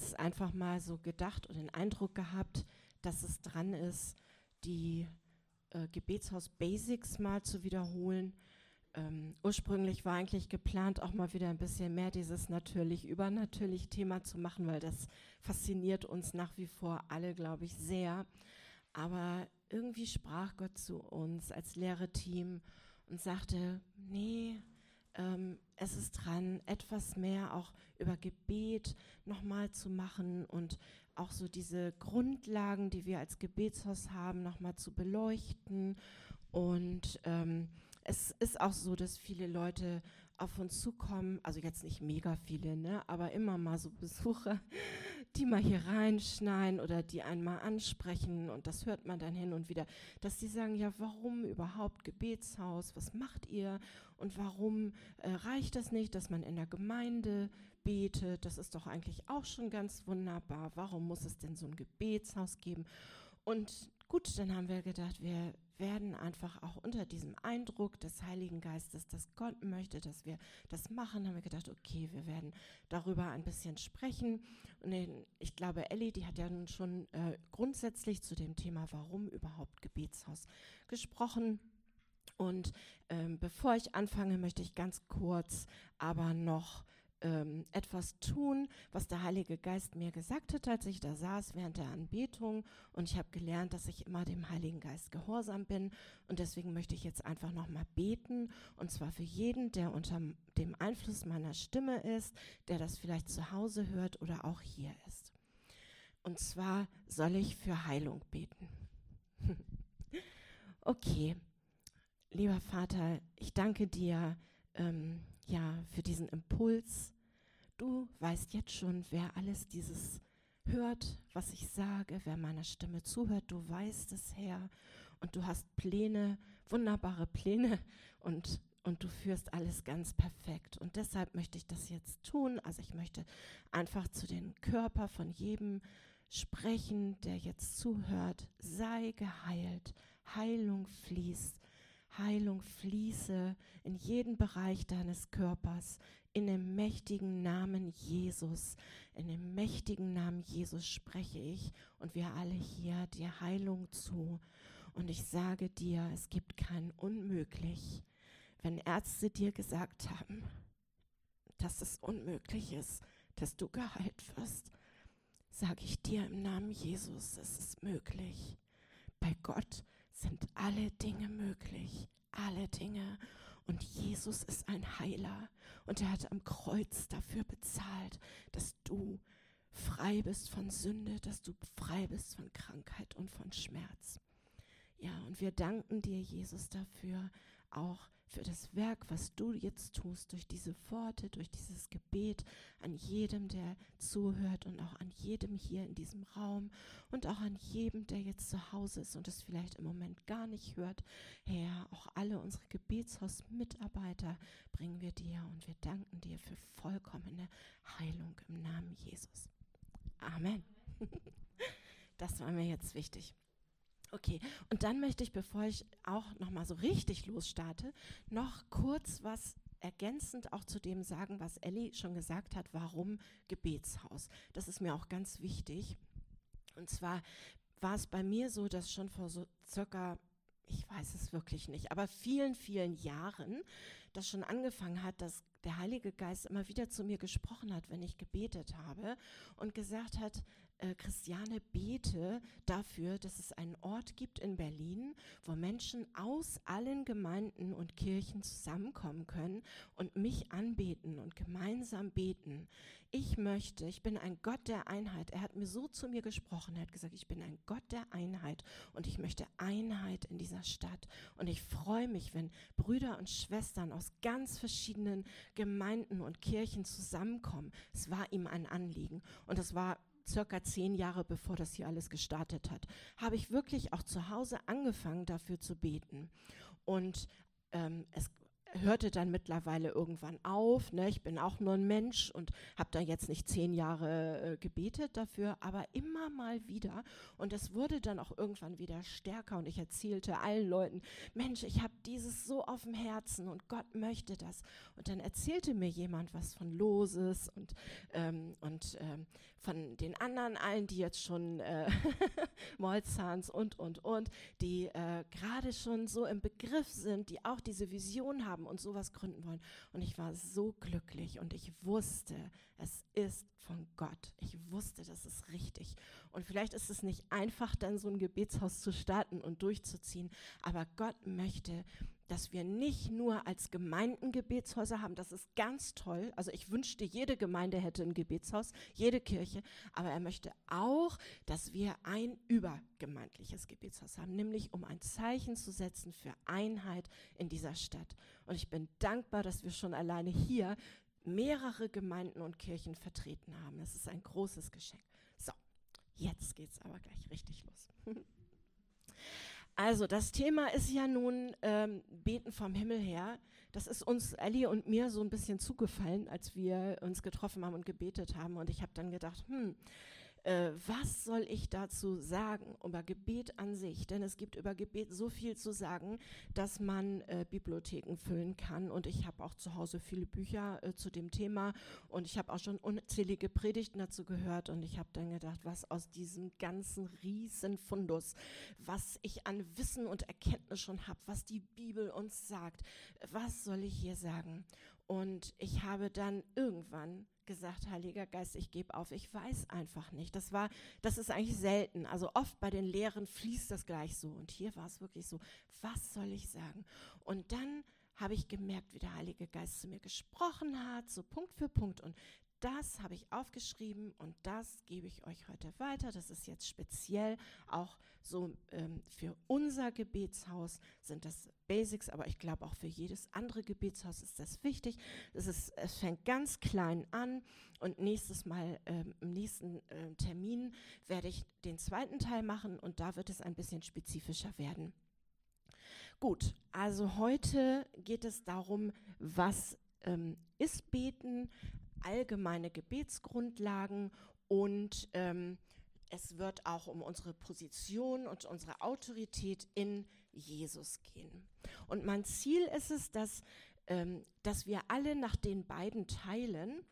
jetzt einfach mal so gedacht und den Eindruck gehabt, dass es dran ist, die äh, Gebetshaus Basics mal zu wiederholen. Ähm, ursprünglich war eigentlich geplant, auch mal wieder ein bisschen mehr dieses natürlich übernatürlich Thema zu machen, weil das fasziniert uns nach wie vor alle, glaube ich, sehr. Aber irgendwie sprach Gott zu uns als Lehreteam und sagte, nee, es ist dran, etwas mehr auch über Gebet nochmal zu machen und auch so diese Grundlagen, die wir als Gebetshaus haben, nochmal zu beleuchten. Und ähm, es ist auch so, dass viele Leute auf uns zukommen, also jetzt nicht mega viele, ne, aber immer mal so Besucher, die mal hier reinschneiden oder die einmal ansprechen und das hört man dann hin und wieder, dass die sagen, ja, warum überhaupt Gebetshaus, was macht ihr? Und warum äh, reicht das nicht, dass man in der Gemeinde betet, das ist doch eigentlich auch schon ganz wunderbar, warum muss es denn so ein Gebetshaus geben? Und gut, dann haben wir gedacht, wir werden einfach auch unter diesem Eindruck des Heiligen Geistes, dass Gott möchte, dass wir das machen, haben wir gedacht, okay, wir werden darüber ein bisschen sprechen. Und ich glaube, Ellie, die hat ja nun schon äh, grundsätzlich zu dem Thema, warum überhaupt Gebetshaus gesprochen. Und ähm, bevor ich anfange, möchte ich ganz kurz aber noch ähm, etwas tun, was der Heilige Geist mir gesagt hat, als ich da saß während der Anbetung. Und ich habe gelernt, dass ich immer dem Heiligen Geist gehorsam bin. Und deswegen möchte ich jetzt einfach nochmal beten. Und zwar für jeden, der unter dem Einfluss meiner Stimme ist, der das vielleicht zu Hause hört oder auch hier ist. Und zwar soll ich für Heilung beten. okay, lieber Vater, ich danke dir. Ähm, ja, für diesen Impuls. Du weißt jetzt schon, wer alles dieses hört, was ich sage, wer meiner Stimme zuhört. Du weißt es, Herr. Und du hast Pläne, wunderbare Pläne und und du führst alles ganz perfekt. Und deshalb möchte ich das jetzt tun. Also ich möchte einfach zu den Körper von jedem sprechen, der jetzt zuhört. Sei geheilt. Heilung fließt Heilung fließe in jeden Bereich deines Körpers, in dem mächtigen Namen Jesus. In dem mächtigen Namen Jesus spreche ich und wir alle hier dir Heilung zu. Und ich sage dir, es gibt kein Unmöglich. Wenn Ärzte dir gesagt haben, dass es unmöglich ist, dass du geheilt wirst, sage ich dir im Namen Jesus, es ist möglich. Bei Gott sind alle Dinge möglich, alle Dinge. Und Jesus ist ein Heiler und er hat am Kreuz dafür bezahlt, dass du frei bist von Sünde, dass du frei bist von Krankheit und von Schmerz. Ja, und wir danken dir, Jesus, dafür, auch für das Werk, was du jetzt tust, durch diese Worte, durch dieses Gebet an jedem, der zuhört und auch an jedem hier in diesem Raum und auch an jedem, der jetzt zu Hause ist und es vielleicht im Moment gar nicht hört. Herr, auch alle unsere Gebetshausmitarbeiter bringen wir dir und wir danken dir für vollkommene Heilung im Namen Jesus. Amen. Das war mir jetzt wichtig. Okay, und dann möchte ich, bevor ich auch noch mal so richtig losstarte, noch kurz was ergänzend auch zu dem sagen, was Ellie schon gesagt hat, warum Gebetshaus. Das ist mir auch ganz wichtig. Und zwar war es bei mir so, dass schon vor so circa ich weiß es wirklich nicht, aber vielen, vielen Jahren das schon angefangen hat, dass der Heilige Geist immer wieder zu mir gesprochen hat, wenn ich gebetet habe und gesagt hat, äh, Christiane, bete dafür, dass es einen Ort gibt in Berlin, wo Menschen aus allen Gemeinden und Kirchen zusammenkommen können und mich anbeten und gemeinsam beten. Ich möchte, ich bin ein Gott der Einheit. Er hat mir so zu mir gesprochen, er hat gesagt, ich bin ein Gott der Einheit und ich möchte Einheit in dieser Stadt. Und ich freue mich, wenn Brüder und Schwestern aus ganz verschiedenen Gemeinden und Kirchen zusammenkommen. Es war ihm ein Anliegen und es war circa zehn Jahre bevor das hier alles gestartet hat, habe ich wirklich auch zu Hause angefangen, dafür zu beten. Und ähm, es hörte dann mittlerweile irgendwann auf. Ne? Ich bin auch nur ein Mensch und habe da jetzt nicht zehn Jahre äh, gebetet dafür, aber immer mal wieder. Und es wurde dann auch irgendwann wieder stärker und ich erzählte allen Leuten, Mensch, ich habe dieses so auf dem Herzen und Gott möchte das. Und dann erzählte mir jemand was von Loses und, ähm, und ähm, von den anderen allen, die jetzt schon äh, Molzahns und, und, und, die äh, gerade schon so im Begriff sind, die auch diese Vision haben und sowas gründen wollen. Und ich war so glücklich und ich wusste, es ist von Gott. Ich wusste, das ist richtig. Und vielleicht ist es nicht einfach, dann so ein Gebetshaus zu starten und durchzuziehen, aber Gott möchte, dass wir nicht nur als Gemeinden Gebetshäuser haben, das ist ganz toll. Also ich wünschte, jede Gemeinde hätte ein Gebetshaus, jede Kirche, aber er möchte auch, dass wir ein übergemeindliches Gebetshaus haben, nämlich um ein Zeichen zu setzen für Einheit in dieser Stadt. Und ich bin dankbar, dass wir schon alleine hier mehrere Gemeinden und Kirchen vertreten haben. Das ist ein großes Geschenk. So, jetzt geht es aber gleich richtig los. Also das Thema ist ja nun ähm, Beten vom Himmel her. Das ist uns, Ellie und mir, so ein bisschen zugefallen, als wir uns getroffen haben und gebetet haben. Und ich habe dann gedacht, hm, äh, was soll ich dazu sagen über Gebet an sich? Denn es gibt über Gebet so viel zu sagen, dass man äh, Bibliotheken füllen kann. Und ich habe auch zu Hause viele Bücher äh, zu dem Thema und ich habe auch schon unzählige Predigten dazu gehört. Und ich habe dann gedacht, was aus diesem ganzen riesen Fundus, was ich an Wissen und Erkenntnis schon habe, was die Bibel uns sagt, was soll ich hier sagen? Und ich habe dann irgendwann gesagt, Heiliger Geist, ich gebe auf, ich weiß einfach nicht. Das war, das ist eigentlich selten. Also oft bei den Lehren fließt das gleich so. Und hier war es wirklich so, was soll ich sagen? Und dann habe ich gemerkt, wie der Heilige Geist zu mir gesprochen hat, so Punkt für Punkt. Und das habe ich aufgeschrieben und das gebe ich euch heute weiter. Das ist jetzt speziell auch so ähm, für unser Gebetshaus sind das Basics, aber ich glaube auch für jedes andere Gebetshaus ist das wichtig. Es, ist, es fängt ganz klein an und nächstes Mal ähm, im nächsten äh, Termin werde ich den zweiten Teil machen und da wird es ein bisschen spezifischer werden. Gut, also heute geht es darum, was ähm, ist Beten, allgemeine Gebetsgrundlagen und ähm, es wird auch um unsere Position und unsere Autorität in Jesus gehen. Und mein Ziel ist es, dass, ähm, dass wir alle nach den beiden Teilen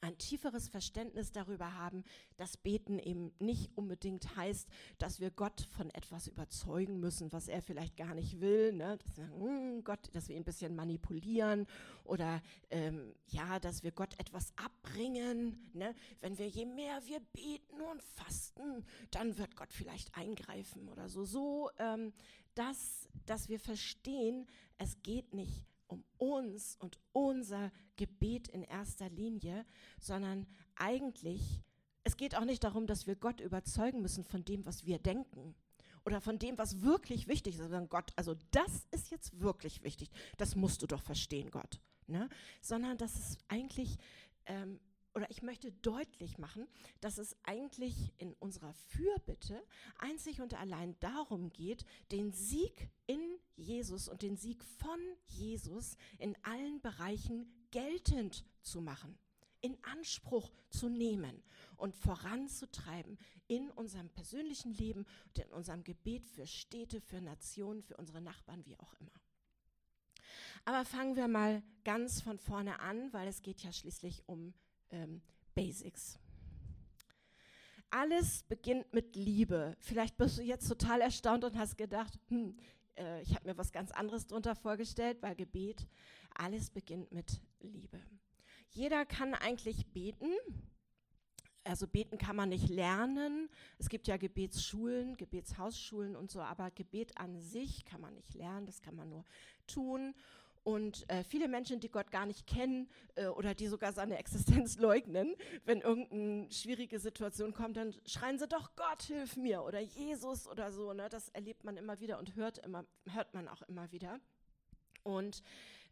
ein tieferes Verständnis darüber haben, dass Beten eben nicht unbedingt heißt, dass wir Gott von etwas überzeugen müssen, was er vielleicht gar nicht will, ne? dass, wir, hm, Gott, dass wir ihn ein bisschen manipulieren oder ähm, ja, dass wir Gott etwas abbringen. Ne? Wenn wir je mehr wir beten und fasten, dann wird Gott vielleicht eingreifen oder so. So, ähm, dass, dass wir verstehen, es geht nicht um uns und unser Gebet in erster Linie, sondern eigentlich, es geht auch nicht darum, dass wir Gott überzeugen müssen von dem, was wir denken oder von dem, was wirklich wichtig ist, sondern Gott, also das ist jetzt wirklich wichtig, das musst du doch verstehen, Gott, ne? sondern dass es eigentlich ähm, oder ich möchte deutlich machen, dass es eigentlich in unserer Fürbitte einzig und allein darum geht, den Sieg in Jesus und den Sieg von Jesus in allen Bereichen geltend zu machen, in Anspruch zu nehmen und voranzutreiben in unserem persönlichen Leben und in unserem Gebet für Städte, für Nationen, für unsere Nachbarn, wie auch immer. Aber fangen wir mal ganz von vorne an, weil es geht ja schließlich um ähm, Basics. Alles beginnt mit Liebe. Vielleicht bist du jetzt total erstaunt und hast gedacht, hm, äh, ich habe mir was ganz anderes darunter vorgestellt, weil Gebet, alles beginnt mit Liebe. Jeder kann eigentlich beten. Also beten kann man nicht lernen. Es gibt ja Gebetsschulen, Gebetshausschulen und so, aber Gebet an sich kann man nicht lernen, das kann man nur tun. Und äh, viele Menschen, die Gott gar nicht kennen äh, oder die sogar seine Existenz leugnen, wenn irgendeine schwierige Situation kommt, dann schreien sie doch, Gott, hilf mir oder Jesus oder so. Ne? Das erlebt man immer wieder und hört, immer, hört man auch immer wieder. Und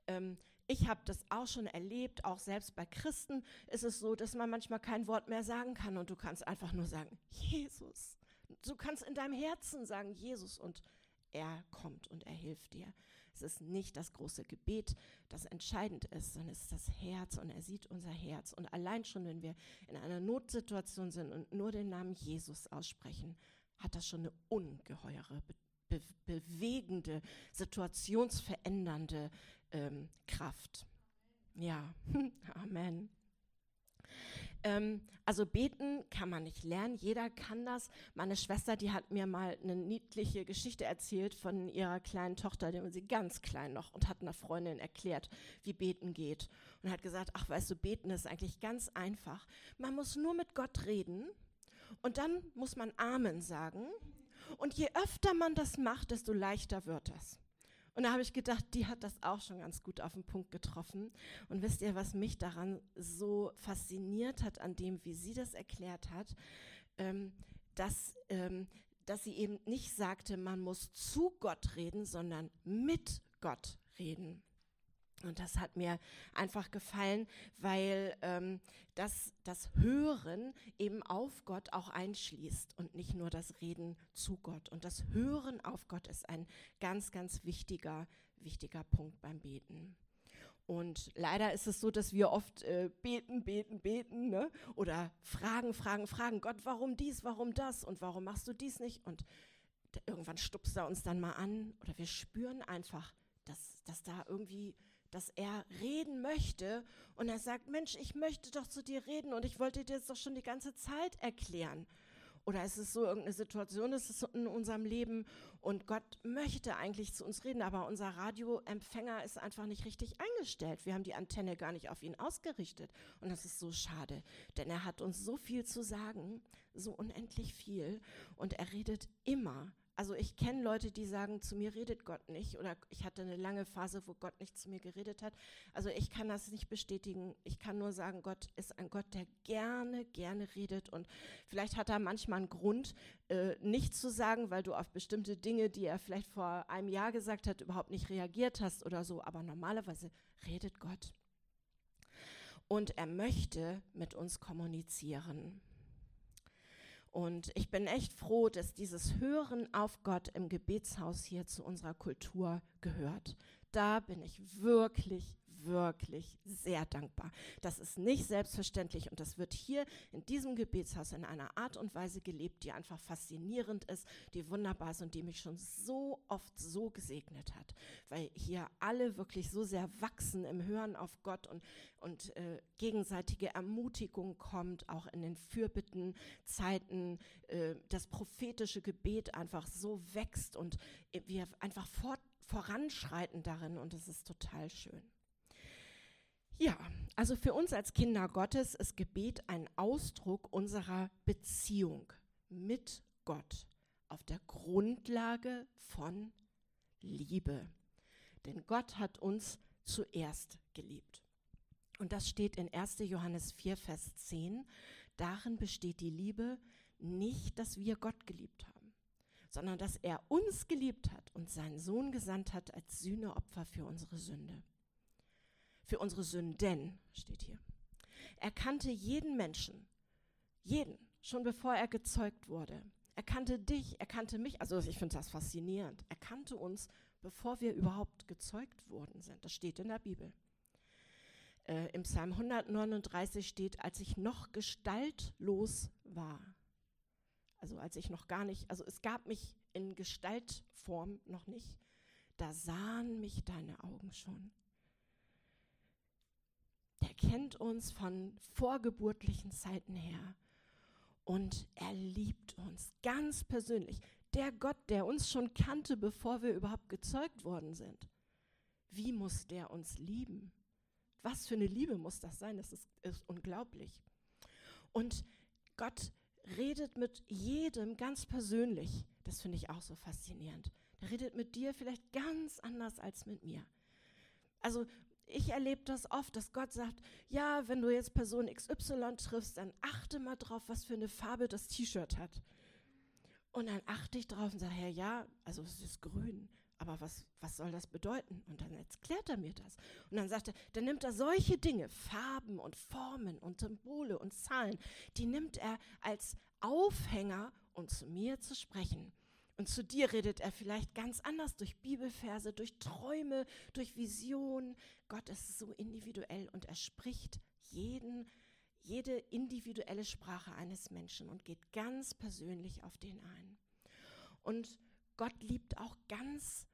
ähm, ich habe das auch schon erlebt, auch selbst bei Christen ist es so, dass man manchmal kein Wort mehr sagen kann und du kannst einfach nur sagen, Jesus. Du kannst in deinem Herzen sagen, Jesus und er kommt und er hilft dir. Es ist nicht das große Gebet, das entscheidend ist, sondern es ist das Herz und er sieht unser Herz. Und allein schon, wenn wir in einer Notsituation sind und nur den Namen Jesus aussprechen, hat das schon eine ungeheure, be bewegende, situationsverändernde ähm, Kraft. Ja, Amen. Ähm, also beten kann man nicht lernen, jeder kann das. Meine Schwester, die hat mir mal eine niedliche Geschichte erzählt von ihrer kleinen Tochter, die war sie ganz klein noch und hat einer Freundin erklärt, wie beten geht. Und hat gesagt, ach weißt du, beten ist eigentlich ganz einfach. Man muss nur mit Gott reden und dann muss man Amen sagen. Und je öfter man das macht, desto leichter wird das. Und da habe ich gedacht, die hat das auch schon ganz gut auf den Punkt getroffen. Und wisst ihr, was mich daran so fasziniert hat, an dem, wie sie das erklärt hat, ähm, dass, ähm, dass sie eben nicht sagte, man muss zu Gott reden, sondern mit Gott reden. Und das hat mir einfach gefallen, weil ähm, das, das Hören eben auf Gott auch einschließt und nicht nur das Reden zu Gott. Und das Hören auf Gott ist ein ganz, ganz wichtiger, wichtiger Punkt beim Beten. Und leider ist es so, dass wir oft äh, beten, beten, beten ne? oder fragen, fragen, fragen, Gott, warum dies, warum das und warum machst du dies nicht? Und irgendwann stupst er uns dann mal an oder wir spüren einfach, dass, dass da irgendwie dass er reden möchte und er sagt, Mensch, ich möchte doch zu dir reden und ich wollte dir das doch schon die ganze Zeit erklären. Oder ist es so irgendeine Situation, ist es in unserem Leben und Gott möchte eigentlich zu uns reden, aber unser Radioempfänger ist einfach nicht richtig eingestellt. Wir haben die Antenne gar nicht auf ihn ausgerichtet und das ist so schade, denn er hat uns so viel zu sagen, so unendlich viel und er redet immer also ich kenne Leute, die sagen, zu mir redet Gott nicht. Oder ich hatte eine lange Phase, wo Gott nicht zu mir geredet hat. Also ich kann das nicht bestätigen. Ich kann nur sagen, Gott ist ein Gott, der gerne, gerne redet. Und vielleicht hat er manchmal einen Grund, äh, nicht zu sagen, weil du auf bestimmte Dinge, die er vielleicht vor einem Jahr gesagt hat, überhaupt nicht reagiert hast oder so. Aber normalerweise redet Gott. Und er möchte mit uns kommunizieren. Und ich bin echt froh, dass dieses Hören auf Gott im Gebetshaus hier zu unserer Kultur gehört. Da bin ich wirklich, wirklich sehr dankbar. Das ist nicht selbstverständlich und das wird hier in diesem Gebetshaus in einer Art und Weise gelebt, die einfach faszinierend ist, die wunderbar ist und die mich schon so oft so gesegnet hat, weil hier alle wirklich so sehr wachsen im Hören auf Gott und, und äh, gegenseitige Ermutigung kommt, auch in den Fürbittenzeiten, äh, das prophetische Gebet einfach so wächst und wir einfach fort, voranschreiten darin und es ist total schön. Ja, also für uns als Kinder Gottes ist Gebet ein Ausdruck unserer Beziehung mit Gott auf der Grundlage von Liebe. Denn Gott hat uns zuerst geliebt. Und das steht in 1. Johannes 4, Vers 10. Darin besteht die Liebe nicht, dass wir Gott geliebt haben, sondern dass er uns geliebt hat und seinen Sohn gesandt hat als Sühneopfer für unsere Sünde für unsere Sünden, steht hier. Er kannte jeden Menschen, jeden, schon bevor er gezeugt wurde. Er kannte dich, er kannte mich, also ich finde das faszinierend. Er kannte uns, bevor wir überhaupt gezeugt worden sind. Das steht in der Bibel. Äh, Im Psalm 139 steht, als ich noch gestaltlos war. Also als ich noch gar nicht, also es gab mich in Gestaltform noch nicht, da sahen mich deine Augen schon der kennt uns von vorgeburtlichen Zeiten her. Und er liebt uns ganz persönlich. Der Gott, der uns schon kannte, bevor wir überhaupt gezeugt worden sind. Wie muss der uns lieben? Was für eine Liebe muss das sein? Das ist, ist unglaublich. Und Gott redet mit jedem ganz persönlich. Das finde ich auch so faszinierend. Er redet mit dir vielleicht ganz anders als mit mir. Also ich erlebe das oft, dass Gott sagt, ja, wenn du jetzt Person XY triffst, dann achte mal drauf, was für eine Farbe das T-Shirt hat. Und dann achte ich drauf und sage, ja, ja, also es ist grün, aber was, was soll das bedeuten? Und dann erklärt er mir das. Und dann sagt er, dann nimmt er solche Dinge, Farben und Formen und Symbole und Zahlen, die nimmt er als Aufhänger, um zu mir zu sprechen. Und zu dir redet er vielleicht ganz anders durch Bibelverse, durch Träume, durch Visionen. Gott ist so individuell und er spricht jeden, jede individuelle Sprache eines Menschen und geht ganz persönlich auf den ein. Und Gott liebt auch ganz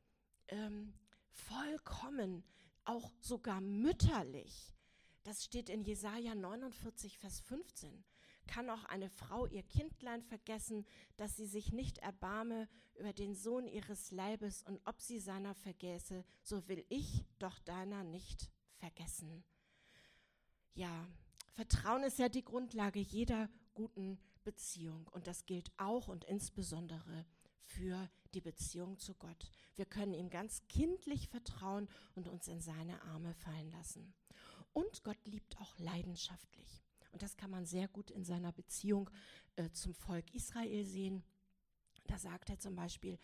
ähm, vollkommen, auch sogar mütterlich. Das steht in Jesaja 49, Vers 15 kann auch eine Frau ihr Kindlein vergessen, dass sie sich nicht erbarme über den Sohn ihres Leibes und ob sie seiner vergäße, so will ich doch deiner nicht vergessen. Ja, Vertrauen ist ja die Grundlage jeder guten Beziehung und das gilt auch und insbesondere für die Beziehung zu Gott. Wir können ihm ganz kindlich vertrauen und uns in seine Arme fallen lassen. Und Gott liebt auch leidenschaftlich. Und das kann man sehr gut in seiner Beziehung äh, zum Volk Israel sehen. Da sagt er zum Beispiel,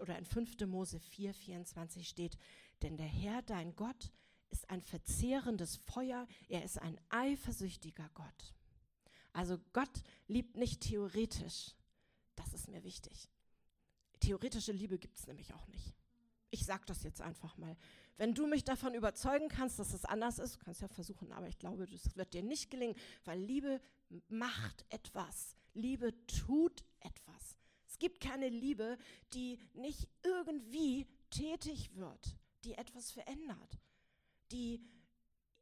oder in 5. Mose 4, 24 steht, denn der Herr, dein Gott, ist ein verzehrendes Feuer, er ist ein eifersüchtiger Gott. Also Gott liebt nicht theoretisch. Das ist mir wichtig. Theoretische Liebe gibt es nämlich auch nicht. Ich sage das jetzt einfach mal. Wenn du mich davon überzeugen kannst, dass es anders ist, kannst ja versuchen, aber ich glaube, das wird dir nicht gelingen, weil Liebe macht etwas. Liebe tut etwas. Es gibt keine Liebe, die nicht irgendwie tätig wird, die etwas verändert, die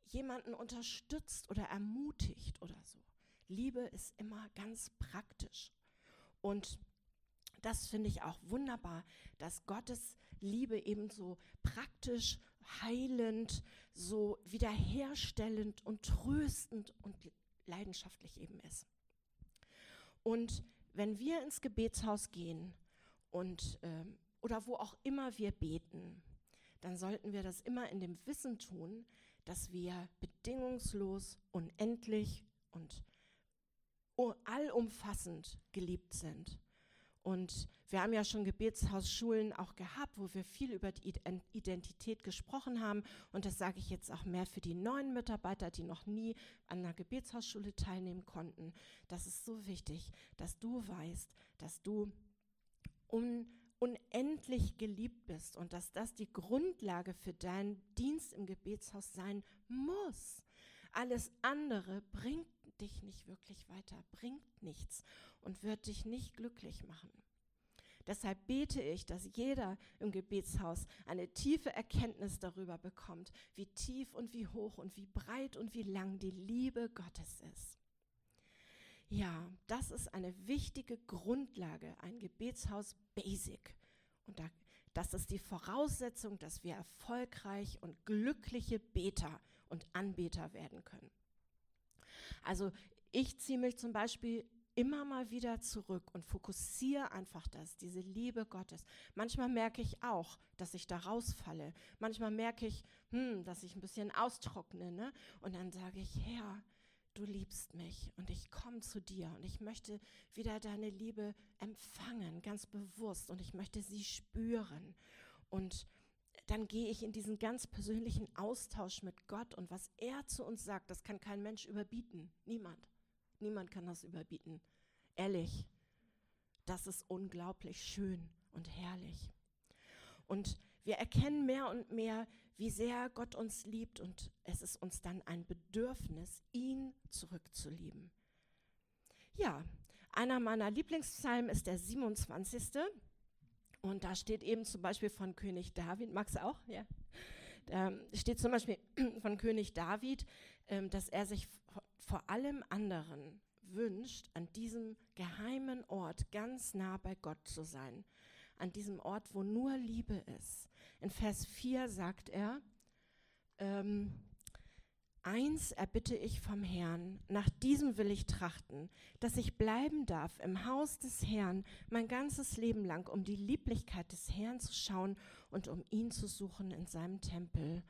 jemanden unterstützt oder ermutigt oder so. Liebe ist immer ganz praktisch. Und das finde ich auch wunderbar, dass Gottes Liebe eben so praktisch, heilend, so wiederherstellend und tröstend und leidenschaftlich eben ist. Und wenn wir ins Gebetshaus gehen und ähm, oder wo auch immer wir beten, dann sollten wir das immer in dem Wissen tun, dass wir bedingungslos, unendlich und allumfassend geliebt sind und wir haben ja schon Gebetshausschulen auch gehabt, wo wir viel über die Identität gesprochen haben. Und das sage ich jetzt auch mehr für die neuen Mitarbeiter, die noch nie an einer Gebetshausschule teilnehmen konnten. Das ist so wichtig, dass du weißt, dass du un unendlich geliebt bist und dass das die Grundlage für deinen Dienst im Gebetshaus sein muss. Alles andere bringt dich nicht wirklich weiter, bringt nichts und wird dich nicht glücklich machen. Deshalb bete ich, dass jeder im Gebetshaus eine tiefe Erkenntnis darüber bekommt, wie tief und wie hoch und wie breit und wie lang die Liebe Gottes ist. Ja, das ist eine wichtige Grundlage, ein Gebetshaus Basic. Und da, das ist die Voraussetzung, dass wir erfolgreich und glückliche Beter und Anbeter werden können. Also ich ziehe mich zum Beispiel immer mal wieder zurück und fokussiere einfach das, diese Liebe Gottes. Manchmal merke ich auch, dass ich da rausfalle. Manchmal merke ich, hm, dass ich ein bisschen austrockne. Ne? Und dann sage ich, Herr, du liebst mich und ich komme zu dir und ich möchte wieder deine Liebe empfangen, ganz bewusst und ich möchte sie spüren. Und dann gehe ich in diesen ganz persönlichen Austausch mit Gott und was er zu uns sagt, das kann kein Mensch überbieten. Niemand. Niemand kann das überbieten. Ehrlich, das ist unglaublich schön und herrlich. Und wir erkennen mehr und mehr, wie sehr Gott uns liebt und es ist uns dann ein Bedürfnis, ihn zurückzulieben. Ja, einer meiner Lieblingspsalmen ist der 27. Und da steht eben zum Beispiel von König David, magst du auch? Ja. Da steht zum Beispiel von König David, ähm, dass er sich vor allem anderen wünscht, an diesem geheimen Ort ganz nah bei Gott zu sein. An diesem Ort, wo nur Liebe ist. In Vers 4 sagt er, ähm, Eins erbitte ich vom Herrn, nach diesem will ich trachten, dass ich bleiben darf im Haus des Herrn mein ganzes Leben lang, um die Lieblichkeit des Herrn zu schauen und um ihn zu suchen in seinem Tempel.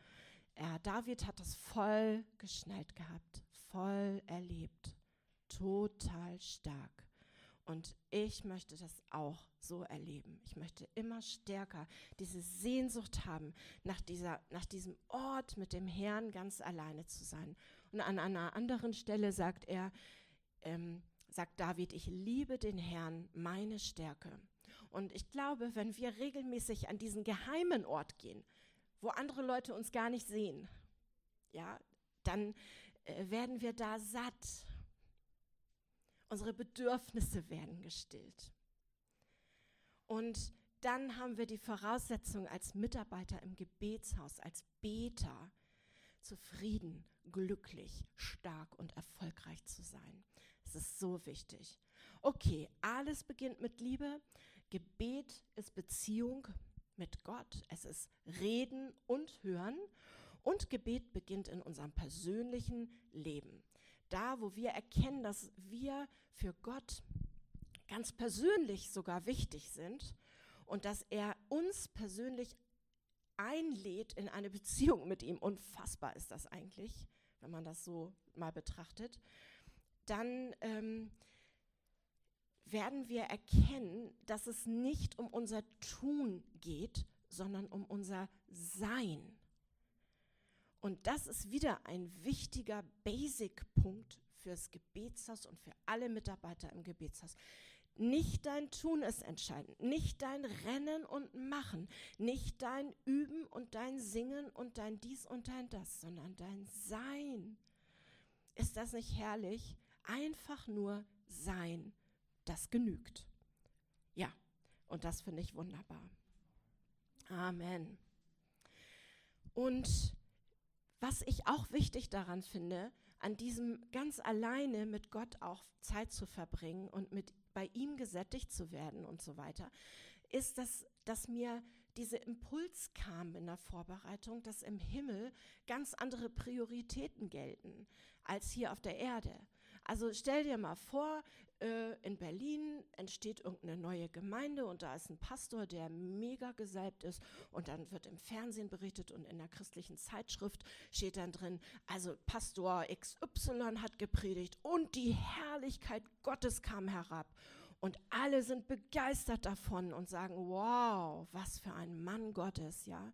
Er, David hat das voll geschnallt gehabt, voll erlebt, total stark. Und ich möchte das auch so erleben. Ich möchte immer stärker diese Sehnsucht haben, nach, dieser, nach diesem Ort mit dem Herrn ganz alleine zu sein. Und an einer anderen Stelle sagt er, ähm, sagt David, ich liebe den Herrn, meine Stärke. Und ich glaube, wenn wir regelmäßig an diesen geheimen Ort gehen, wo andere Leute uns gar nicht sehen, ja, dann äh, werden wir da satt. Unsere Bedürfnisse werden gestillt. Und dann haben wir die Voraussetzung als Mitarbeiter im Gebetshaus, als Beter, zufrieden, glücklich, stark und erfolgreich zu sein. Es ist so wichtig. Okay, alles beginnt mit Liebe. Gebet ist Beziehung mit Gott. Es ist Reden und Hören. Und Gebet beginnt in unserem persönlichen Leben. Da, wo wir erkennen, dass wir für Gott ganz persönlich sogar wichtig sind und dass er uns persönlich einlädt in eine Beziehung mit ihm. Unfassbar ist das eigentlich, wenn man das so mal betrachtet. Dann ähm, werden wir erkennen, dass es nicht um unser Tun geht, sondern um unser Sein. Und das ist wieder ein wichtiger Basic-Punkt fürs Gebetshaus und für alle Mitarbeiter im Gebetshaus. Nicht dein Tun ist entscheidend, nicht dein Rennen und Machen, nicht dein Üben und dein Singen und dein dies und dein das, sondern dein Sein. Ist das nicht herrlich? Einfach nur sein, das genügt. Ja, und das finde ich wunderbar. Amen. Und was ich auch wichtig daran finde, an diesem ganz alleine mit Gott auch Zeit zu verbringen und mit bei ihm gesättigt zu werden und so weiter, ist, dass, dass mir dieser Impuls kam in der Vorbereitung, dass im Himmel ganz andere Prioritäten gelten als hier auf der Erde. Also stell dir mal vor, äh, in Berlin entsteht irgendeine neue Gemeinde und da ist ein Pastor, der mega gesalbt ist und dann wird im Fernsehen berichtet und in der christlichen Zeitschrift steht dann drin, also Pastor XY hat gepredigt und die Herrlichkeit Gottes kam herab. Und alle sind begeistert davon und sagen, wow, was für ein Mann Gottes, ja.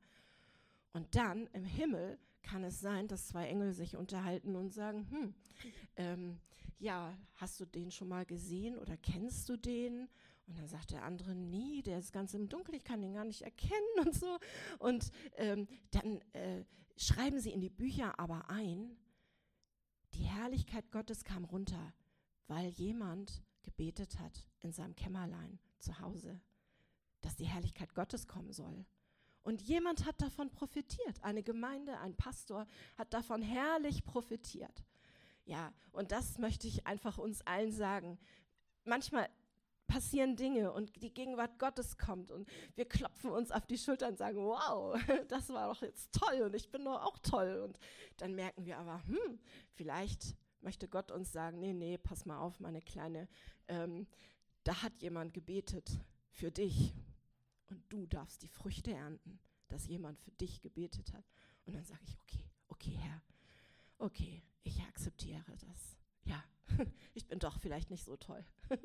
Und dann im Himmel kann es sein, dass zwei Engel sich unterhalten und sagen, hm, ähm, ja, hast du den schon mal gesehen oder kennst du den? Und dann sagt der andere, nie, der ist ganz im Dunkeln, ich kann den gar nicht erkennen und so. Und ähm, dann äh, schreiben sie in die Bücher aber ein, die Herrlichkeit Gottes kam runter, weil jemand gebetet hat in seinem Kämmerlein zu Hause, dass die Herrlichkeit Gottes kommen soll. Und jemand hat davon profitiert. Eine Gemeinde, ein Pastor hat davon herrlich profitiert. Ja, und das möchte ich einfach uns allen sagen. Manchmal passieren Dinge und die Gegenwart Gottes kommt und wir klopfen uns auf die Schulter und sagen, wow, das war doch jetzt toll und ich bin doch auch toll. Und dann merken wir aber, hm, vielleicht möchte Gott uns sagen, nee, nee, pass mal auf, meine Kleine, ähm, da hat jemand gebetet für dich und du darfst die Früchte ernten, dass jemand für dich gebetet hat. Und dann sage ich, okay, okay, Herr, okay, ich akzeptiere das. Ja, ich bin doch vielleicht nicht so toll.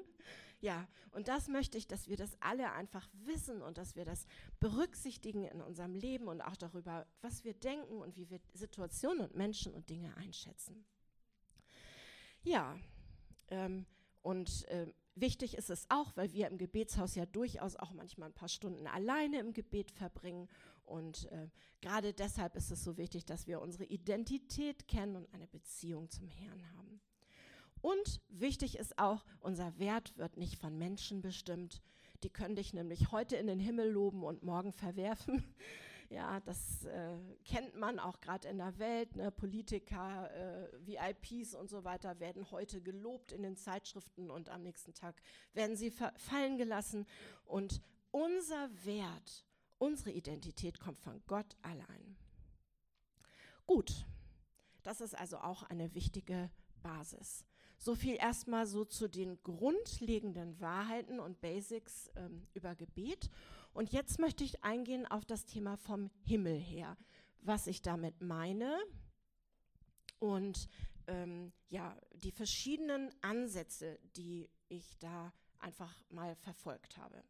ja, und das möchte ich, dass wir das alle einfach wissen und dass wir das berücksichtigen in unserem Leben und auch darüber, was wir denken und wie wir Situationen und Menschen und Dinge einschätzen. Ja, ähm, und äh, wichtig ist es auch, weil wir im Gebetshaus ja durchaus auch manchmal ein paar Stunden alleine im Gebet verbringen. Und äh, gerade deshalb ist es so wichtig, dass wir unsere Identität kennen und eine Beziehung zum Herrn haben. Und wichtig ist auch, unser Wert wird nicht von Menschen bestimmt. Die können dich nämlich heute in den Himmel loben und morgen verwerfen. Ja, das äh, kennt man auch gerade in der Welt. Ne? Politiker, äh, VIPs und so weiter werden heute gelobt in den Zeitschriften und am nächsten Tag werden sie fallen gelassen. Und unser Wert, unsere Identität kommt von Gott allein. Gut, das ist also auch eine wichtige Basis. So viel erstmal so zu den grundlegenden Wahrheiten und Basics ähm, über Gebet. Und jetzt möchte ich eingehen auf das Thema vom Himmel her, was ich damit meine und ähm, ja, die verschiedenen Ansätze, die ich da einfach mal verfolgt habe.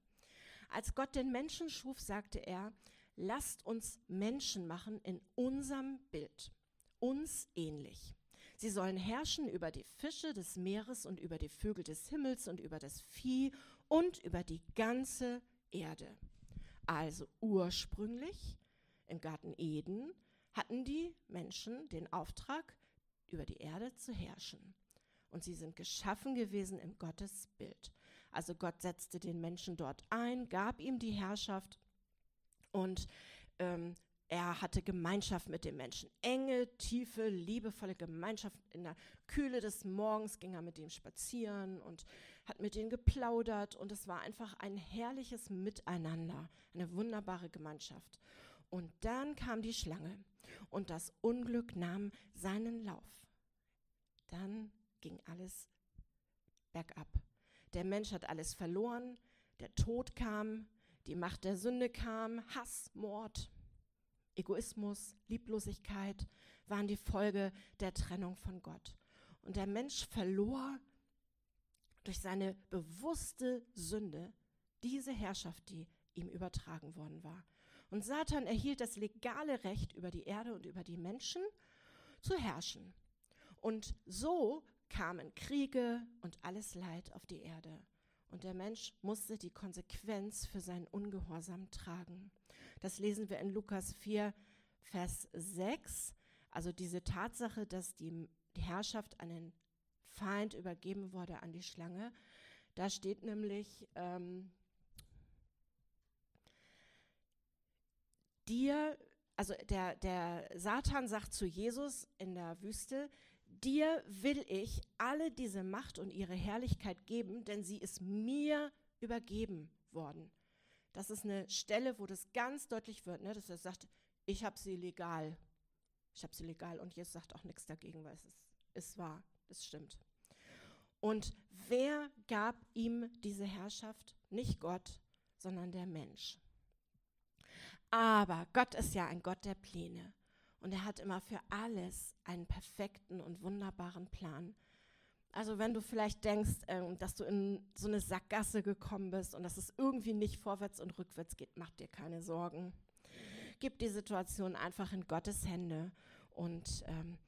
Als Gott den Menschen schuf, sagte er, lasst uns Menschen machen in unserem Bild, uns ähnlich. Sie sollen herrschen über die Fische des Meeres und über die Vögel des Himmels und über das Vieh und über die ganze Erde. Also ursprünglich im Garten Eden hatten die Menschen den Auftrag, über die Erde zu herrschen. Und sie sind geschaffen gewesen im Gottesbild. Also Gott setzte den Menschen dort ein, gab ihm die Herrschaft und ähm, er hatte Gemeinschaft mit den Menschen. Enge, tiefe, liebevolle Gemeinschaft. In der Kühle des Morgens ging er mit dem spazieren und hat mit denen geplaudert. Und es war einfach ein herrliches Miteinander, eine wunderbare Gemeinschaft. Und dann kam die Schlange und das Unglück nahm seinen Lauf. Dann ging alles bergab. Der Mensch hat alles verloren, der Tod kam, die Macht der Sünde kam, Hass, Mord, Egoismus, Lieblosigkeit waren die Folge der Trennung von Gott. Und der Mensch verlor durch seine bewusste Sünde diese Herrschaft, die ihm übertragen worden war. Und Satan erhielt das legale Recht, über die Erde und über die Menschen zu herrschen. Und so kamen Kriege und alles Leid auf die Erde. Und der Mensch musste die Konsequenz für seinen Ungehorsam tragen. Das lesen wir in Lukas 4, Vers 6. Also diese Tatsache, dass die Herrschaft an den Feind übergeben wurde, an die Schlange. Da steht nämlich, ähm, dir, also der, der Satan sagt zu Jesus in der Wüste, dir will ich alle diese Macht und ihre Herrlichkeit geben, denn sie ist mir übergeben worden. Das ist eine Stelle, wo das ganz deutlich wird, ne, dass er sagt, ich habe sie legal. Ich habe sie legal und Jesus sagt auch nichts dagegen, weil es ist, ist wahr, es stimmt. Und wer gab ihm diese Herrschaft? Nicht Gott, sondern der Mensch. Aber Gott ist ja ein Gott der Pläne. Und er hat immer für alles einen perfekten und wunderbaren Plan. Also wenn du vielleicht denkst, äh, dass du in so eine Sackgasse gekommen bist und dass es irgendwie nicht vorwärts und rückwärts geht, mach dir keine Sorgen. Gib die Situation einfach in Gottes Hände. Und ähm,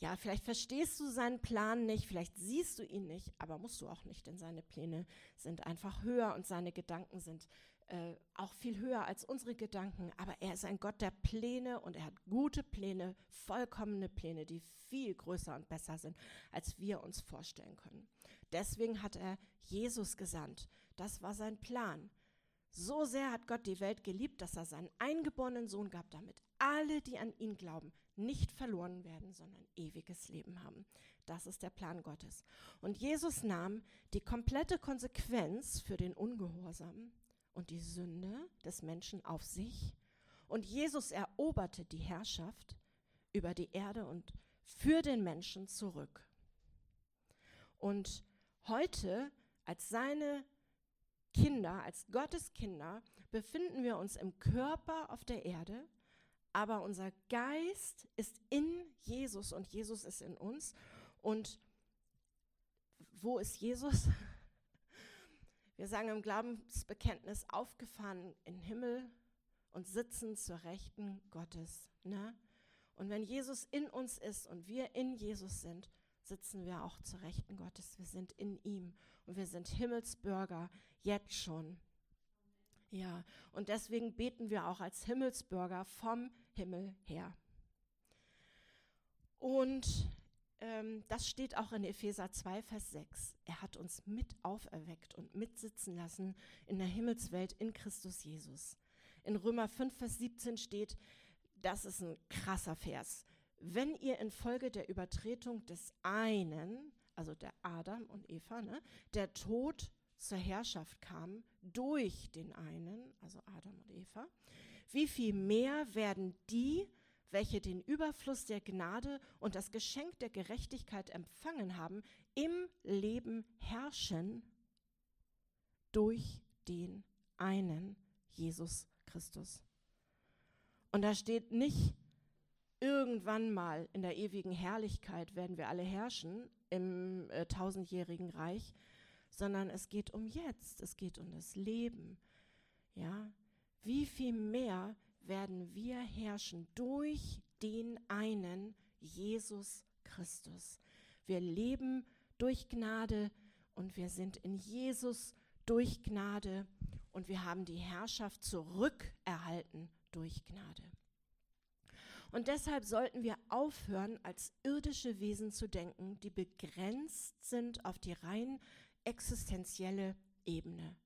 ja, vielleicht verstehst du seinen Plan nicht, vielleicht siehst du ihn nicht, aber musst du auch nicht, denn seine Pläne sind einfach höher und seine Gedanken sind äh, auch viel höher als unsere Gedanken, aber er ist ein Gott der Pläne und er hat gute Pläne, vollkommene Pläne, die viel größer und besser sind, als wir uns vorstellen können. Deswegen hat er Jesus gesandt. Das war sein Plan. So sehr hat Gott die Welt geliebt, dass er seinen eingeborenen Sohn gab, damit alle, die an ihn glauben, nicht verloren werden, sondern ewiges Leben haben. Das ist der Plan Gottes. Und Jesus nahm die komplette Konsequenz für den Ungehorsam und die Sünde des Menschen auf sich. Und Jesus eroberte die Herrschaft über die Erde und für den Menschen zurück. Und heute als seine Kinder, als Gottes Kinder, befinden wir uns im Körper auf der Erde, aber unser Geist ist in Jesus und Jesus ist in uns. Und wo ist Jesus? Wir sagen im Glaubensbekenntnis, aufgefahren in den Himmel und sitzen zur Rechten Gottes. Ne? Und wenn Jesus in uns ist und wir in Jesus sind, sitzen wir auch zur Rechten Gottes. Wir sind in ihm und wir sind Himmelsbürger jetzt schon. Ja, und deswegen beten wir auch als Himmelsbürger vom Himmel her. Und ähm, das steht auch in Epheser 2, Vers 6. Er hat uns mit auferweckt und mitsitzen lassen in der Himmelswelt in Christus Jesus. In Römer 5, Vers 17 steht, das ist ein krasser Vers. Wenn ihr infolge der Übertretung des einen, also der Adam und Eva, ne, der Tod zur Herrschaft kam durch den einen, also Adam und Eva, wie viel mehr werden die, welche den Überfluss der Gnade und das Geschenk der Gerechtigkeit empfangen haben, im Leben herrschen durch den einen Jesus Christus. Und da steht nicht, irgendwann mal in der ewigen Herrlichkeit werden wir alle herrschen im äh, tausendjährigen Reich, sondern es geht um jetzt, es geht um das Leben. Ja, wie viel mehr werden wir herrschen durch den einen Jesus Christus. Wir leben durch Gnade und wir sind in Jesus durch Gnade und wir haben die Herrschaft zurückerhalten durch Gnade. Und deshalb sollten wir aufhören, als irdische Wesen zu denken, die begrenzt sind auf die rein existenzielle Ebene.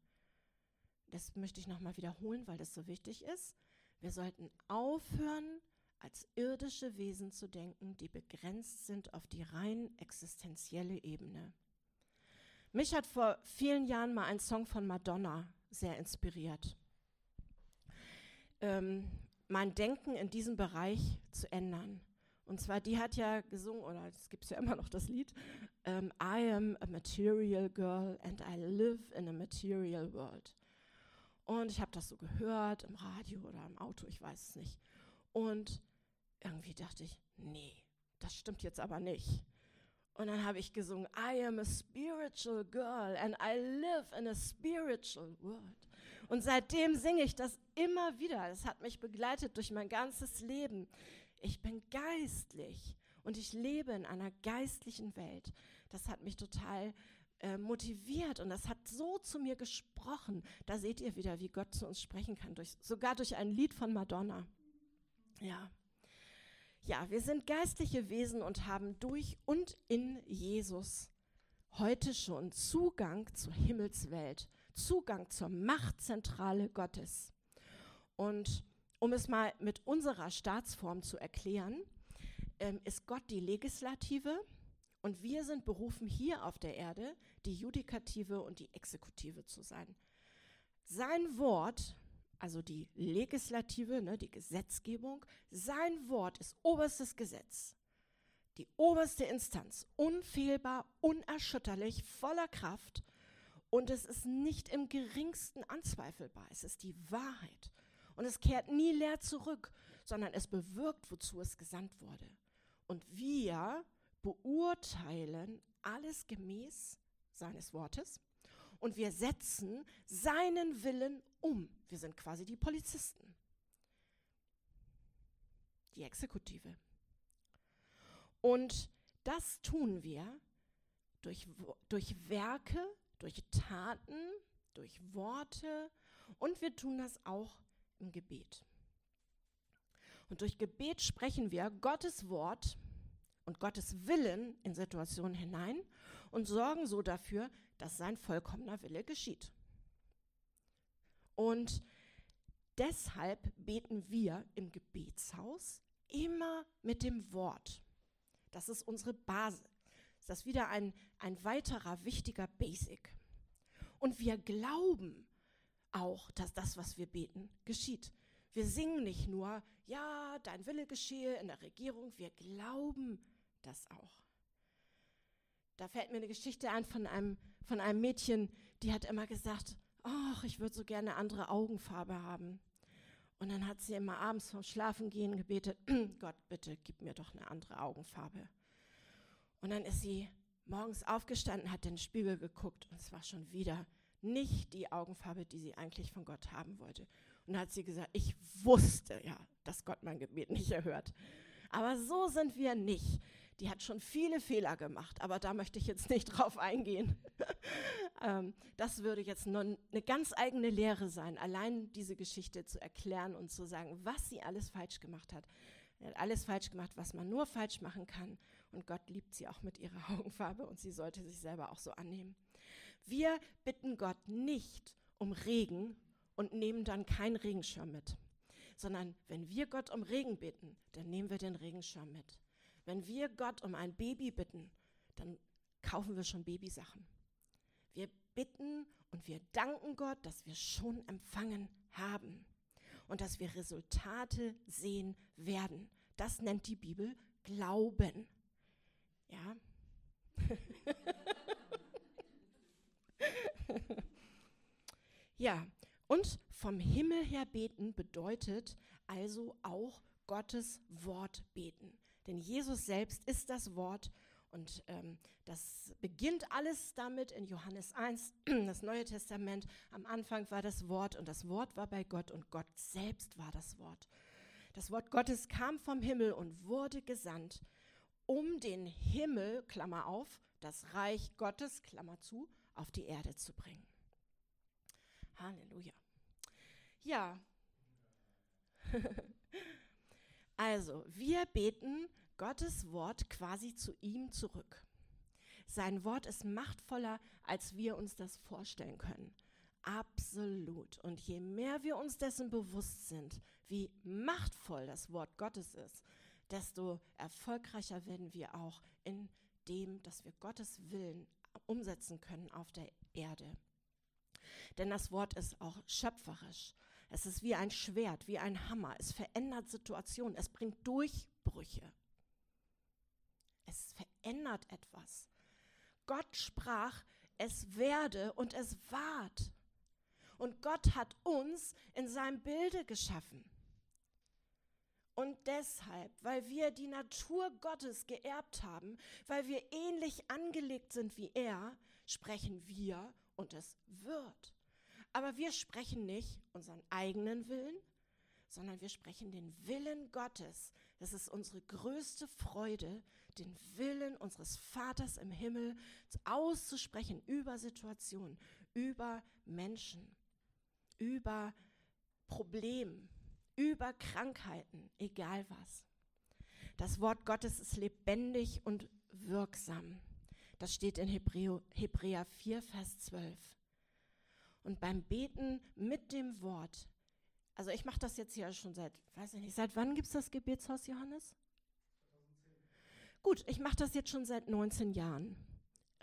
Das möchte ich nochmal wiederholen, weil das so wichtig ist. Wir sollten aufhören, als irdische Wesen zu denken, die begrenzt sind auf die rein existenzielle Ebene. Mich hat vor vielen Jahren mal ein Song von Madonna sehr inspiriert. Ähm, mein Denken in diesem Bereich zu ändern. Und zwar, die hat ja gesungen, oder es gibt ja immer noch das Lied, um, I am a material girl and I live in a material world. Und ich habe das so gehört im Radio oder im Auto, ich weiß es nicht. Und irgendwie dachte ich, nee, das stimmt jetzt aber nicht. Und dann habe ich gesungen, I am a spiritual girl and I live in a spiritual world. Und seitdem singe ich das immer wieder. Das hat mich begleitet durch mein ganzes Leben. Ich bin geistlich und ich lebe in einer geistlichen Welt. Das hat mich total äh, motiviert und das hat so zu mir gesprochen. Da seht ihr wieder, wie Gott zu uns sprechen kann, durch, sogar durch ein Lied von Madonna. Ja. Ja, wir sind geistliche Wesen und haben durch und in Jesus heute schon Zugang zur Himmelswelt Zugang zur Machtzentrale Gottes. Und um es mal mit unserer Staatsform zu erklären, ähm, ist Gott die Legislative und wir sind berufen hier auf der Erde, die Judikative und die Exekutive zu sein. Sein Wort, also die Legislative, ne, die Gesetzgebung, sein Wort ist oberstes Gesetz. Die oberste Instanz, unfehlbar, unerschütterlich, voller Kraft und es ist nicht im geringsten anzweifelbar. Es ist die Wahrheit. Und es kehrt nie leer zurück, sondern es bewirkt, wozu es gesandt wurde. Und wir beurteilen alles gemäß seines Wortes und wir setzen seinen Willen um. Wir sind quasi die Polizisten, die Exekutive. Und das tun wir durch, durch Werke, durch Taten, durch Worte und wir tun das auch im Gebet. Und durch Gebet sprechen wir Gottes Wort und Gottes Willen in Situationen hinein und sorgen so dafür, dass sein vollkommener Wille geschieht. Und deshalb beten wir im Gebetshaus immer mit dem Wort. Das ist unsere Basis ist das wieder ein, ein weiterer wichtiger Basic. Und wir glauben auch, dass das, was wir beten, geschieht. Wir singen nicht nur, ja, dein Wille geschehe in der Regierung, wir glauben das auch. Da fällt mir eine Geschichte ein von einem, von einem Mädchen, die hat immer gesagt, ach, ich würde so gerne andere Augenfarbe haben. Und dann hat sie immer abends vom Schlafengehen gebetet, Gott, bitte gib mir doch eine andere Augenfarbe. Und dann ist sie morgens aufgestanden, hat in den Spiegel geguckt und es war schon wieder nicht die Augenfarbe, die sie eigentlich von Gott haben wollte. Und dann hat sie gesagt, ich wusste ja, dass Gott mein Gebet nicht erhört. Aber so sind wir nicht. Die hat schon viele Fehler gemacht, aber da möchte ich jetzt nicht drauf eingehen. ähm, das würde jetzt nur eine ganz eigene Lehre sein, allein diese Geschichte zu erklären und zu sagen, was sie alles falsch gemacht hat. Er hat alles falsch gemacht, was man nur falsch machen kann. Und Gott liebt sie auch mit ihrer Augenfarbe und sie sollte sich selber auch so annehmen. Wir bitten Gott nicht um Regen und nehmen dann keinen Regenschirm mit, sondern wenn wir Gott um Regen bitten, dann nehmen wir den Regenschirm mit. Wenn wir Gott um ein Baby bitten, dann kaufen wir schon Babysachen. Wir bitten und wir danken Gott, dass wir schon empfangen haben und dass wir Resultate sehen werden. Das nennt die Bibel Glauben. Ja. Ja, und vom Himmel her beten bedeutet also auch Gottes Wort beten. Denn Jesus selbst ist das Wort und ähm, das beginnt alles damit in Johannes 1, das Neue Testament. Am Anfang war das Wort und das Wort war bei Gott und Gott selbst war das Wort. Das Wort Gottes kam vom Himmel und wurde gesandt, um den Himmel, Klammer auf, das Reich Gottes, Klammer zu, auf die Erde zu bringen. Halleluja. Ja. also, wir beten Gottes Wort quasi zu ihm zurück. Sein Wort ist machtvoller, als wir uns das vorstellen können. Absolut. Und je mehr wir uns dessen bewusst sind, wie machtvoll das Wort Gottes ist, desto erfolgreicher werden wir auch in dem, dass wir Gottes Willen umsetzen können auf der Erde. Denn das Wort ist auch schöpferisch. Es ist wie ein Schwert, wie ein Hammer. Es verändert Situationen. Es bringt Durchbrüche. Es verändert etwas. Gott sprach, es werde und es ward. Und Gott hat uns in seinem Bilde geschaffen. Und deshalb, weil wir die Natur Gottes geerbt haben, weil wir ähnlich angelegt sind wie er, sprechen wir und es wird. Aber wir sprechen nicht unseren eigenen Willen, sondern wir sprechen den Willen Gottes. Das ist unsere größte Freude, den Willen unseres Vaters im Himmel auszusprechen über Situationen, über Menschen, über Probleme, über Krankheiten, egal was. Das Wort Gottes ist lebendig und wirksam. Das steht in Hebräer 4, Vers 12. Und beim Beten mit dem Wort, also ich mache das jetzt ja schon seit, weiß ich nicht, seit wann gibt es das Gebetshaus, Johannes? 2010. Gut, ich mache das jetzt schon seit 19 Jahren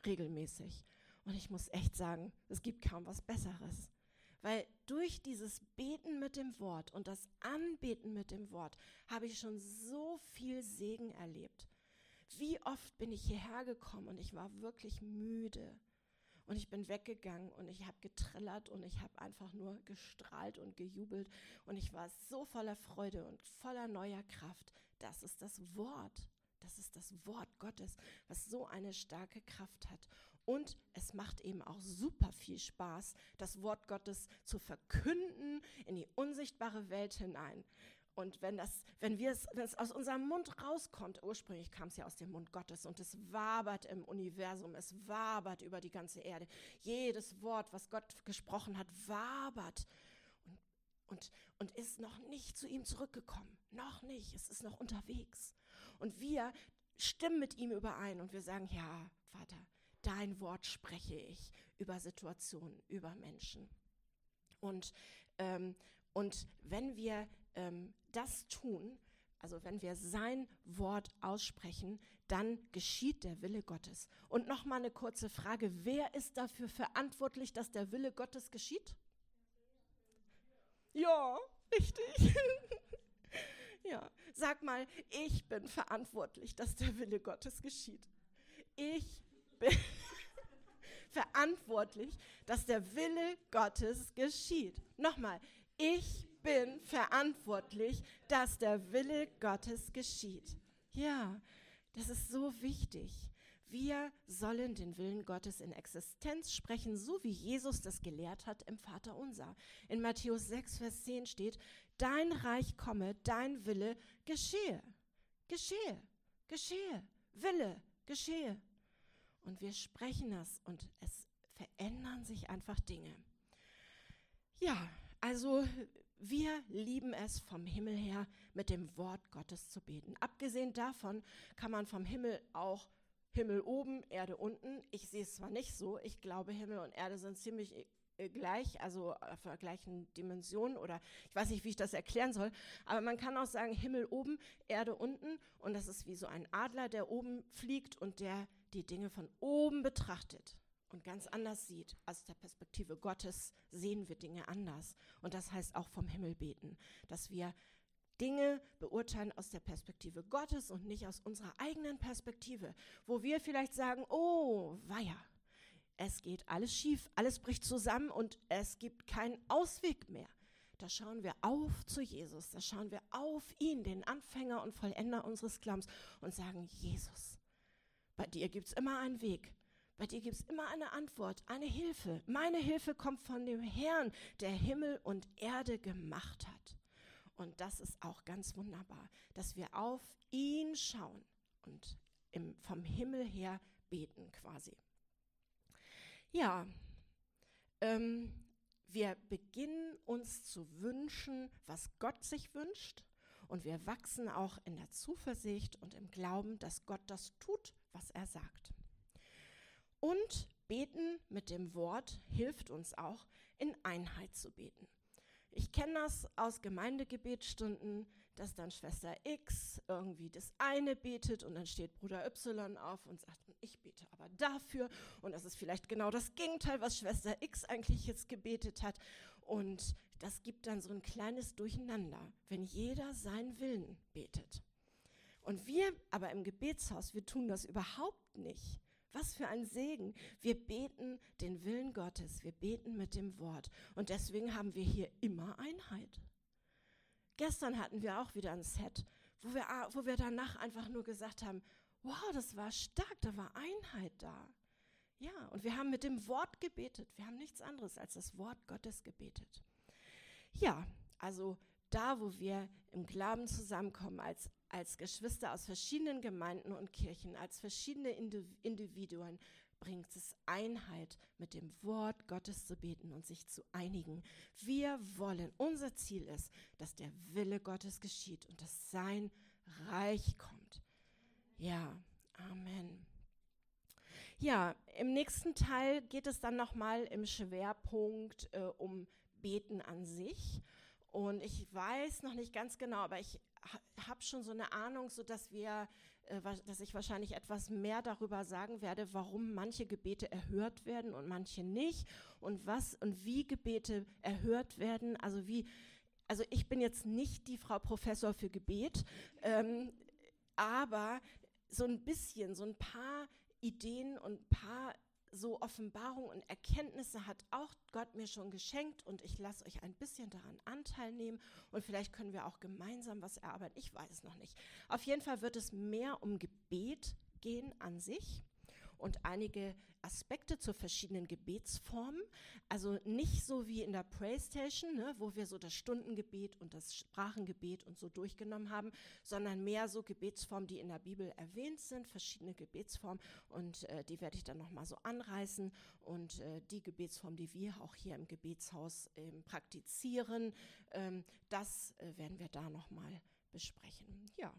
regelmäßig. Und ich muss echt sagen, es gibt kaum was Besseres. Weil durch dieses Beten mit dem Wort und das Anbeten mit dem Wort habe ich schon so viel Segen erlebt. Wie oft bin ich hierher gekommen und ich war wirklich müde. Und ich bin weggegangen und ich habe getrillert und ich habe einfach nur gestrahlt und gejubelt. Und ich war so voller Freude und voller neuer Kraft. Das ist das Wort. Das ist das Wort Gottes, was so eine starke Kraft hat. Und es macht eben auch super viel Spaß, das Wort Gottes zu verkünden in die unsichtbare Welt hinein. Und wenn, das, wenn, wir es, wenn es aus unserem Mund rauskommt, ursprünglich kam es ja aus dem Mund Gottes und es wabert im Universum, es wabert über die ganze Erde. Jedes Wort, was Gott gesprochen hat, wabert und, und, und ist noch nicht zu ihm zurückgekommen. Noch nicht, es ist noch unterwegs. Und wir stimmen mit ihm überein und wir sagen, ja, Vater, dein Wort spreche ich über Situationen, über Menschen. Und, ähm, und wenn wir ähm, das tun, also wenn wir sein Wort aussprechen, dann geschieht der Wille Gottes. Und noch mal eine kurze Frage: Wer ist dafür verantwortlich, dass der Wille Gottes geschieht? Ja, richtig. ja, sag mal, ich bin verantwortlich, dass der Wille Gottes geschieht. Ich bin verantwortlich, dass der Wille Gottes geschieht. Nochmal, ich bin verantwortlich, dass der Wille Gottes geschieht. Ja, das ist so wichtig. Wir sollen den Willen Gottes in Existenz sprechen, so wie Jesus das gelehrt hat im Vater unser. In Matthäus 6, Vers 10 steht, dein Reich komme, dein Wille geschehe. Geschehe, geschehe, Wille, geschehe. Und wir sprechen das und es verändern sich einfach Dinge. Ja, also wir lieben es vom Himmel her mit dem Wort Gottes zu beten. Abgesehen davon kann man vom Himmel auch Himmel oben, Erde unten. Ich sehe es zwar nicht so, ich glaube Himmel und Erde sind ziemlich äh, gleich, also auf der gleichen Dimension oder ich weiß nicht, wie ich das erklären soll, aber man kann auch sagen Himmel oben, Erde unten und das ist wie so ein Adler, der oben fliegt und der die Dinge von oben betrachtet und ganz anders sieht. Aus der Perspektive Gottes sehen wir Dinge anders. Und das heißt auch vom Himmel beten, dass wir Dinge beurteilen aus der Perspektive Gottes und nicht aus unserer eigenen Perspektive, wo wir vielleicht sagen, oh, weia, es geht alles schief, alles bricht zusammen und es gibt keinen Ausweg mehr. Da schauen wir auf zu Jesus, da schauen wir auf ihn, den Anfänger und Vollender unseres Glaubens und sagen, Jesus, bei dir gibt es immer einen Weg. Bei dir gibt es immer eine Antwort, eine Hilfe. Meine Hilfe kommt von dem Herrn, der Himmel und Erde gemacht hat. Und das ist auch ganz wunderbar, dass wir auf ihn schauen und im, vom Himmel her beten quasi. Ja, ähm, Wir beginnen uns zu wünschen, was Gott sich wünscht. Und wir wachsen auch in der Zuversicht und im Glauben, dass Gott das tut, was er sagt. Und beten mit dem Wort hilft uns auch, in Einheit zu beten. Ich kenne das aus Gemeindegebetsstunden, dass dann Schwester X irgendwie das eine betet und dann steht Bruder Y auf und sagt, ich bete aber dafür. Und das ist vielleicht genau das Gegenteil, was Schwester X eigentlich jetzt gebetet hat. Und das gibt dann so ein kleines Durcheinander, wenn jeder seinen Willen betet. Und wir aber im Gebetshaus, wir tun das überhaupt nicht. Was für ein Segen. Wir beten den Willen Gottes, wir beten mit dem Wort. Und deswegen haben wir hier immer Einheit. Gestern hatten wir auch wieder ein Set, wo wir, wo wir danach einfach nur gesagt haben, wow, das war stark, da war Einheit da. Ja, und wir haben mit dem Wort gebetet. Wir haben nichts anderes als das Wort Gottes gebetet. Ja, also da, wo wir im Glauben zusammenkommen, als, als Geschwister aus verschiedenen Gemeinden und Kirchen, als verschiedene Individuen, bringt es Einheit, mit dem Wort Gottes zu beten und sich zu einigen. Wir wollen, unser Ziel ist, dass der Wille Gottes geschieht und dass sein Reich kommt. Ja, Amen. Ja, im nächsten Teil geht es dann nochmal im Schwerpunkt äh, um Beten an sich. Und ich weiß noch nicht ganz genau, aber ich habe schon so eine Ahnung, so dass wir, äh, dass ich wahrscheinlich etwas mehr darüber sagen werde, warum manche Gebete erhört werden und manche nicht und was und wie Gebete erhört werden. Also wie, also ich bin jetzt nicht die Frau Professor für Gebet, ähm, aber so ein bisschen, so ein paar Ideen und ein paar so Offenbarungen und Erkenntnisse hat auch Gott mir schon geschenkt und ich lasse euch ein bisschen daran Anteil nehmen und vielleicht können wir auch gemeinsam was erarbeiten. Ich weiß es noch nicht. Auf jeden Fall wird es mehr um Gebet gehen an sich und einige Aspekte zu verschiedenen Gebetsformen. Also nicht so wie in der Praystation, ne, wo wir so das Stundengebet und das Sprachengebet und so durchgenommen haben, sondern mehr so Gebetsformen, die in der Bibel erwähnt sind, verschiedene Gebetsformen und äh, die werde ich dann nochmal so anreißen und äh, die Gebetsform, die wir auch hier im Gebetshaus äh, praktizieren, ähm, das äh, werden wir da nochmal besprechen. Ja,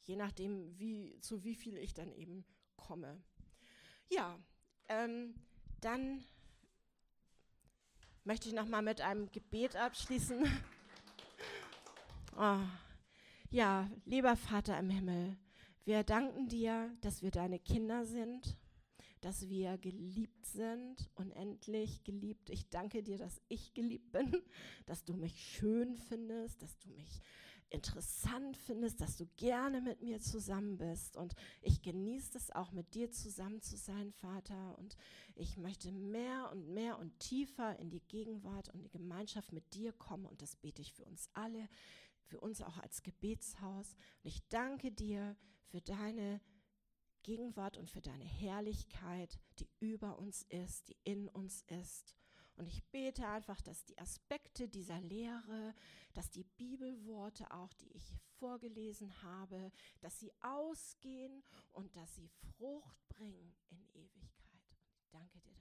je nachdem, wie, zu wie viel ich dann eben komme. Ja, ähm, dann möchte ich noch mal mit einem Gebet abschließen. oh. Ja, lieber Vater im Himmel, wir danken dir, dass wir deine Kinder sind, dass wir geliebt sind, unendlich geliebt. Ich danke dir, dass ich geliebt bin, dass du mich schön findest, dass du mich interessant findest, dass du gerne mit mir zusammen bist. Und ich genieße es auch mit dir zusammen zu sein, Vater. Und ich möchte mehr und mehr und tiefer in die Gegenwart und die Gemeinschaft mit dir kommen. Und das bete ich für uns alle, für uns auch als Gebetshaus. Und ich danke dir für deine Gegenwart und für deine Herrlichkeit, die über uns ist, die in uns ist. Und ich bete einfach, dass die Aspekte dieser Lehre, dass die Bibelworte auch, die ich vorgelesen habe, dass sie ausgehen und dass sie Frucht bringen in Ewigkeit. Und ich danke dir.